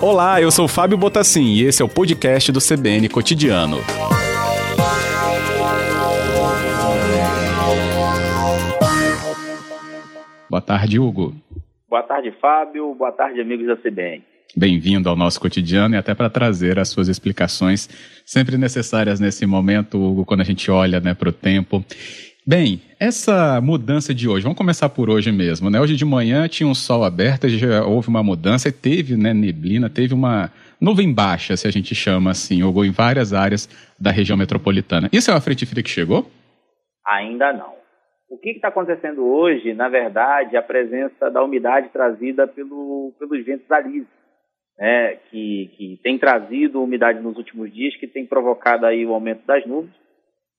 Olá, eu sou Fábio Botassin e esse é o podcast do CBN Cotidiano. Boa tarde, Hugo. Boa tarde, Fábio. Boa tarde, amigos da CBN. Bem-vindo ao nosso cotidiano e até para trazer as suas explicações sempre necessárias nesse momento, Hugo, quando a gente olha né, para o tempo. Bem, essa mudança de hoje, vamos começar por hoje mesmo, né? Hoje de manhã tinha um sol aberto, já houve uma mudança e teve né, neblina, teve uma nuvem baixa, se a gente chama assim, ou em várias áreas da região metropolitana. Isso é uma frente fria que chegou? Ainda não. O que está acontecendo hoje, na verdade, é a presença da umidade trazida pelo, pelos ventos alísios, né, que, que tem trazido umidade nos últimos dias, que tem provocado aí o aumento das nuvens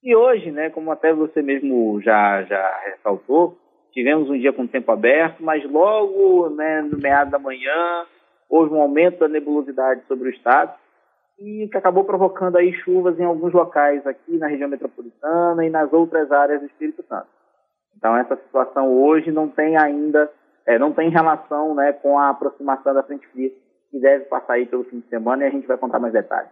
e hoje, né, como até você mesmo já, já ressaltou, tivemos um dia com tempo aberto, mas logo né, no meado da manhã houve um aumento da nebulosidade sobre o estado e que acabou provocando aí chuvas em alguns locais aqui na região metropolitana e nas outras áreas do Espírito Santo. Então essa situação hoje não tem ainda, é, não tem relação né, com a aproximação da frente fria que deve passar aí pelo fim de semana e a gente vai contar mais detalhes.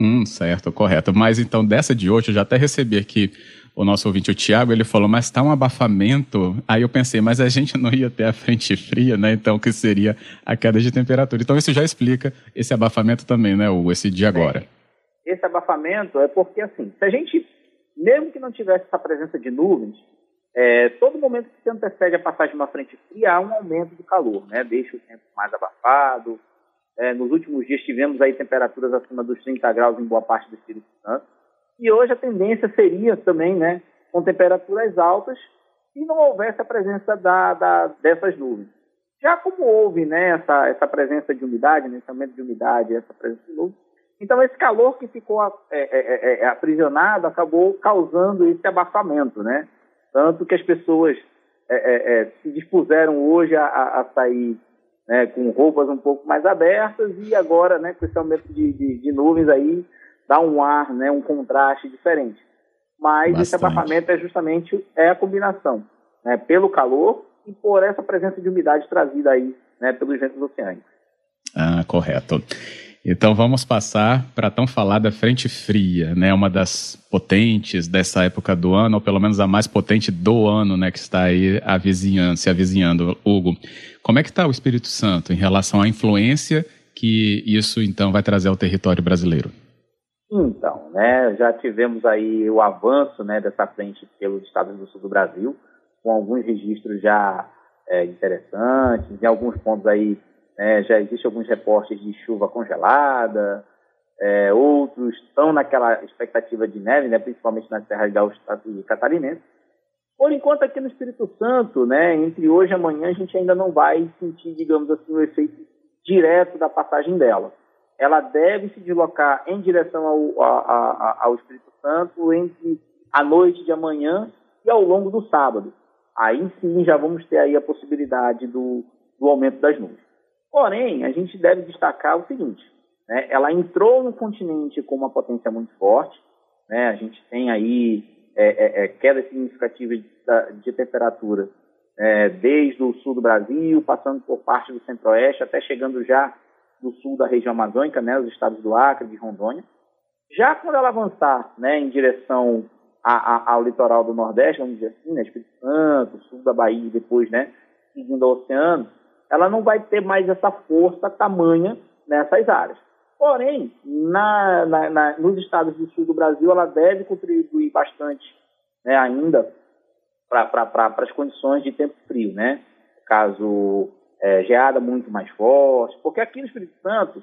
Hum, certo, correto. Mas então, dessa de hoje, eu já até recebi aqui o nosso ouvinte, o Tiago, ele falou, mas está um abafamento. Aí eu pensei, mas a gente não ia ter a frente fria, né? Então, que seria a queda de temperatura. Então, isso já explica esse abafamento também, né, o esse dia agora. Esse abafamento é porque, assim, se a gente, mesmo que não tivesse essa presença de nuvens, é, todo momento que se antecede a passagem de uma frente fria, há um aumento do calor, né? Deixa o tempo mais abafado, é, nos últimos dias tivemos aí temperaturas acima dos 30 graus em boa parte do Espírito Santo. E hoje a tendência seria também, né, com temperaturas altas, se não houvesse a presença da, da, dessas nuvens. Já como houve né, essa, essa presença de umidade, né, esse aumento de umidade, essa presença de nuvens, então esse calor que ficou é, é, é, é aprisionado acabou causando esse abafamento, né? Tanto que as pessoas é, é, se dispuseram hoje a, a sair né, com roupas um pouco mais abertas e agora, né, com esse aumento de, de, de nuvens aí, dá um ar, né, um contraste diferente. Mas Bastante. esse abafamento é justamente é a combinação, né, pelo calor e por essa presença de umidade trazida aí, né, pelos ventos oceânicos. Ah, correto. Então vamos passar para tão falada frente fria, né? Uma das potentes dessa época do ano, ou pelo menos a mais potente do ano, né? Que está aí avizinhando, se avizinhando. Hugo, como é que está o Espírito Santo em relação à influência que isso então vai trazer ao território brasileiro? Então, né? Já tivemos aí o avanço, né? Dessa frente pelos estados do sul do Brasil, com alguns registros já é, interessantes, em alguns pontos aí né? Já existem alguns reportes de chuva congelada, é, outros estão naquela expectativa de neve, né? principalmente nas terras gaúchas e catarinenses. Por enquanto, aqui no Espírito Santo, né, entre hoje e amanhã, a gente ainda não vai sentir, digamos assim, o efeito direto da passagem dela. Ela deve se deslocar em direção ao, a, a, ao Espírito Santo entre a noite de amanhã e ao longo do sábado. Aí sim já vamos ter aí a possibilidade do, do aumento das nuvens. Porém, a gente deve destacar o seguinte: né, ela entrou no continente com uma potência muito forte, né, a gente tem aí é, é, é, quedas significativas de, de temperatura é, desde o sul do Brasil, passando por parte do centro-oeste, até chegando já no sul da região amazônica, né, os estados do Acre, de Rondônia. Já quando ela avançar né, em direção a, a, ao litoral do Nordeste, vamos dizer assim, né, Espírito Santo, sul da Bahia depois né, seguindo o oceano, ela não vai ter mais essa força tamanha nessas áreas. Porém, na, na, na, nos estados do sul do Brasil, ela deve contribuir bastante né, ainda para as condições de tempo frio, né? Caso é, geada muito mais forte, porque aqui no Espírito Santo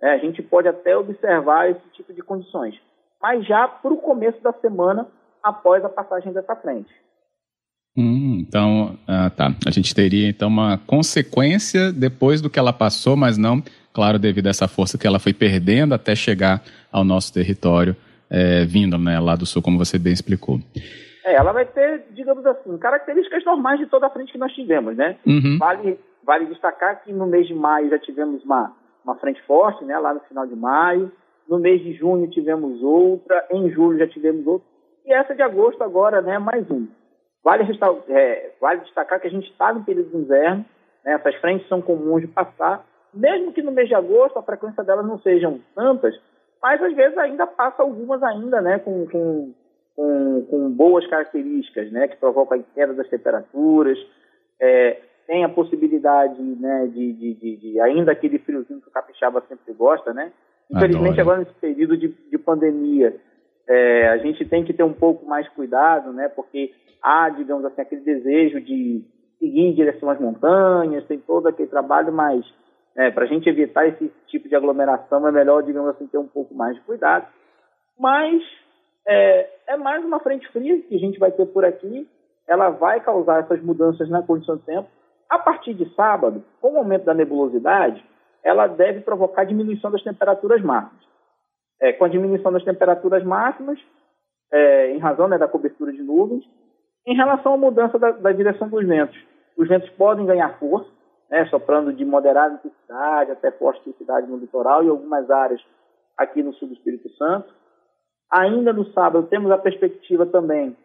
é, a gente pode até observar esse tipo de condições, mas já para o começo da semana após a passagem dessa frente. Hum, então, ah, tá. A gente teria então uma consequência depois do que ela passou, mas não, claro, devido a essa força que ela foi perdendo até chegar ao nosso território, é, vindo né, lá do sul, como você bem explicou. É, ela vai ter, digamos assim, características normais de toda a frente que nós tivemos, né? Uhum. Vale, vale destacar que no mês de maio já tivemos uma, uma frente forte, né? Lá no final de maio. No mês de junho tivemos outra, em julho já tivemos outra. E essa de agosto agora, né? Mais uma. Vale, é, vale destacar que a gente está no período de inverno, Né? Essas frentes são comuns de passar, mesmo que no mês de agosto a frequência delas não sejam tantas, mas às vezes ainda passa algumas ainda, né, com, com, com, com boas características, né, que provocam a queda das temperaturas, é, tem a possibilidade, né, de, de, de, de, ainda aquele friozinho que o capixaba sempre gosta, né, infelizmente agora nesse período de, de pandemia, é, a gente tem que ter um pouco mais cuidado, né, porque há, digamos assim, aquele desejo de seguir em direção às montanhas, tem todo aquele trabalho, mas é, para a gente evitar esse tipo de aglomeração, é melhor, digamos assim, ter um pouco mais de cuidado. Mas é, é, mais uma frente fria que a gente vai ter por aqui. Ela vai causar essas mudanças na condição do tempo. A partir de sábado, com o aumento da nebulosidade, ela deve provocar diminuição das temperaturas máximas. É, com a diminuição das temperaturas máximas, é, em razão né, da cobertura de nuvens, em relação à mudança da, da direção dos ventos, os ventos podem ganhar força, né, soprando de moderada intensidade até forte intensidade no litoral e algumas áreas aqui no sul do Espírito Santo. Ainda no sábado, temos a perspectiva também,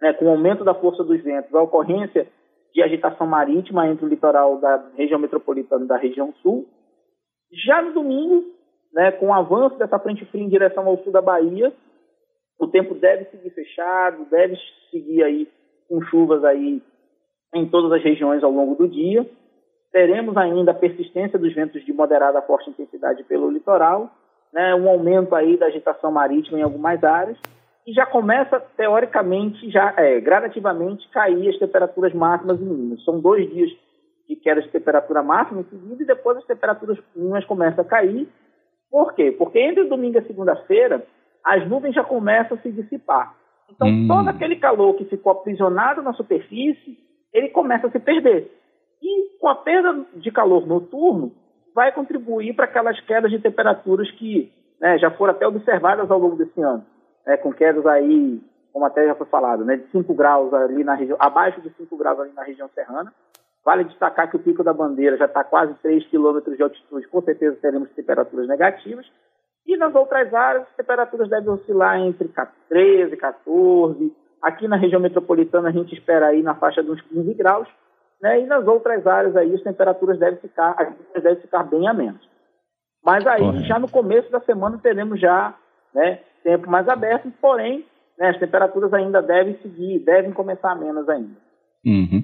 né, com o aumento da força dos ventos, a ocorrência de agitação marítima entre o litoral da região metropolitana e da região sul. Já no domingo, né, com o avanço dessa frente fria em direção ao sul da Bahia, o tempo deve seguir fechado, deve seguir aí com chuvas aí em todas as regiões ao longo do dia. Teremos ainda a persistência dos ventos de moderada a forte intensidade pelo litoral, né, um aumento aí da agitação marítima em algumas áreas, e já começa, teoricamente, já é, gradativamente cair as temperaturas máximas e mínimas. São dois dias de queda de temperatura máxima em e depois as temperaturas mínimas começam a cair. Por quê? Porque entre domingo e segunda-feira, as nuvens já começam a se dissipar. Então, hum. todo aquele calor que ficou aprisionado na superfície, ele começa a se perder. E com a perda de calor noturno, vai contribuir para aquelas quedas de temperaturas que né, já foram até observadas ao longo desse ano, né, com quedas aí, como até já foi falado, né, de 5 graus ali na região, abaixo de 5 graus ali na região serrana. Vale destacar que o Pico da Bandeira já está quase 3 quilômetros de altitude, com certeza teremos temperaturas negativas. E nas outras áreas, as temperaturas devem oscilar entre 13 e 14. Aqui na região metropolitana, a gente espera aí na faixa de uns 15 graus. Né? E nas outras áreas aí as temperaturas devem ficar, as devem ficar bem a menos. Mas aí Correto. já no começo da semana teremos já né, tempo mais aberto, porém né, as temperaturas ainda devem seguir, devem começar a menos ainda. Uhum.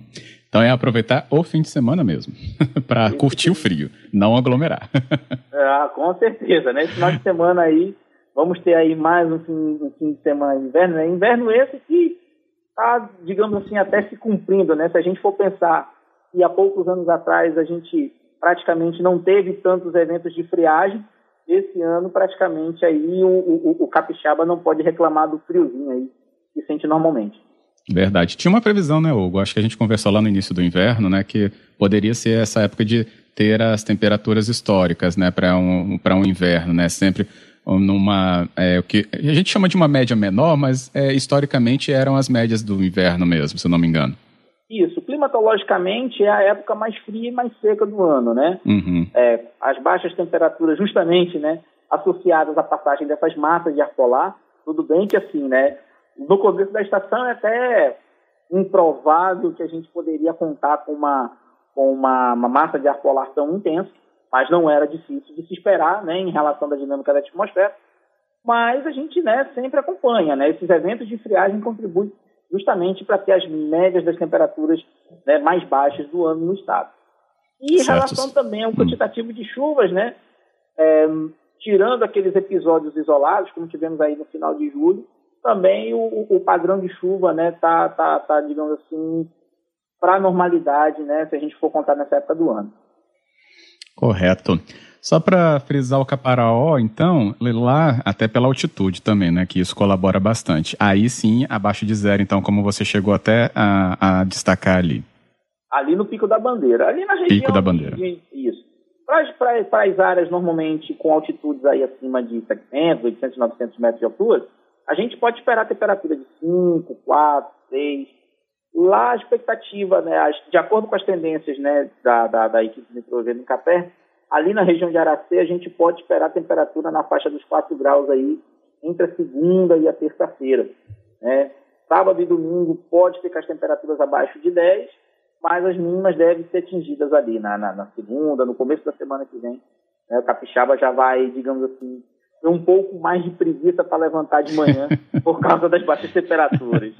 Então é aproveitar o fim de semana mesmo, para curtir o frio, não aglomerar. ah, com certeza, né? Esse final de semana aí, vamos ter aí mais um fim, um fim de semana inverno, né? Inverno esse que está, digamos assim, até se cumprindo, né? Se a gente for pensar que há poucos anos atrás a gente praticamente não teve tantos eventos de friagem, esse ano praticamente aí o, o, o capixaba não pode reclamar do friozinho aí que sente normalmente. Verdade. Tinha uma previsão, né, Hugo? Acho que a gente conversou lá no início do inverno, né, que poderia ser essa época de ter as temperaturas históricas, né, para um, um inverno, né, sempre numa é, o que a gente chama de uma média menor, mas é, historicamente eram as médias do inverno mesmo, se eu não me engano. Isso, climatologicamente é a época mais fria e mais seca do ano, né? Uhum. É, as baixas temperaturas, justamente, né, associadas à passagem dessas massas de ar polar, tudo bem que assim, né, no começo da estação é até improvável que a gente poderia contar com uma com uma, uma massa de ar polar tão intensa, mas não era difícil de se esperar, né, em relação da dinâmica da atmosfera. Mas a gente, né, sempre acompanha, né, esses eventos de friagem contribuem justamente para ter as médias das temperaturas né, mais baixas do ano no estado. E em relação também ao quantitativo de chuvas, né, é, tirando aqueles episódios isolados, como tivemos aí no final de julho, também o, o padrão de chuva, né, tá, tá, tá digamos assim, para a normalidade, né, se a gente for contar nessa época do ano. Correto. Só para frisar o Caparaó, então, lá até pela altitude também, né, que isso colabora bastante. Aí sim, abaixo de zero, então, como você chegou até a, a destacar ali. Ali no Pico da Bandeira. Ali na região. Pico da Bandeira. De, isso. Para as áreas normalmente com altitudes aí acima de 700, 800, 900 metros de altura, a gente pode esperar temperatura de 5, 4, 6. Lá a expectativa, né, de acordo com as tendências né, da, da, da equipe de nitrogênio Capé, ali na região de Aracê a gente pode esperar temperatura na faixa dos 4 graus aí entre a segunda e a terça-feira. Né? Sábado e domingo pode ficar as temperaturas abaixo de 10 mas as mínimas devem ser atingidas ali na, na, na segunda, no começo da semana que vem. Né? O capixaba já vai, digamos assim, um pouco mais de preguiça para levantar de manhã por causa das baixas temperaturas.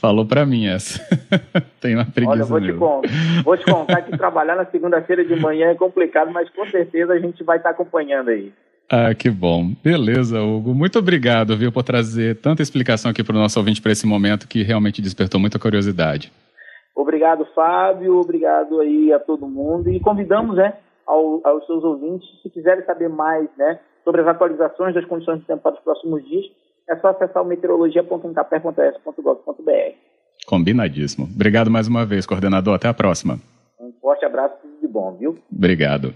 Falou para mim essa. Tem uma preguiça Olha, vou te, contar, vou te contar que trabalhar na segunda-feira de manhã é complicado, mas com certeza a gente vai estar acompanhando aí. Ah, que bom. Beleza, Hugo. Muito obrigado, viu, por trazer tanta explicação aqui para o nosso ouvinte para esse momento que realmente despertou muita curiosidade. Obrigado, Fábio. Obrigado aí a todo mundo. E convidamos, né, ao, aos seus ouvintes, se quiserem saber mais, né, sobre as atualizações das condições de tempo para os próximos dias, é só acessar o meteorologia.encapé.es.gov.br. Combinadíssimo. Obrigado mais uma vez, coordenador. Até a próxima. Um forte abraço e de bom, viu? Obrigado.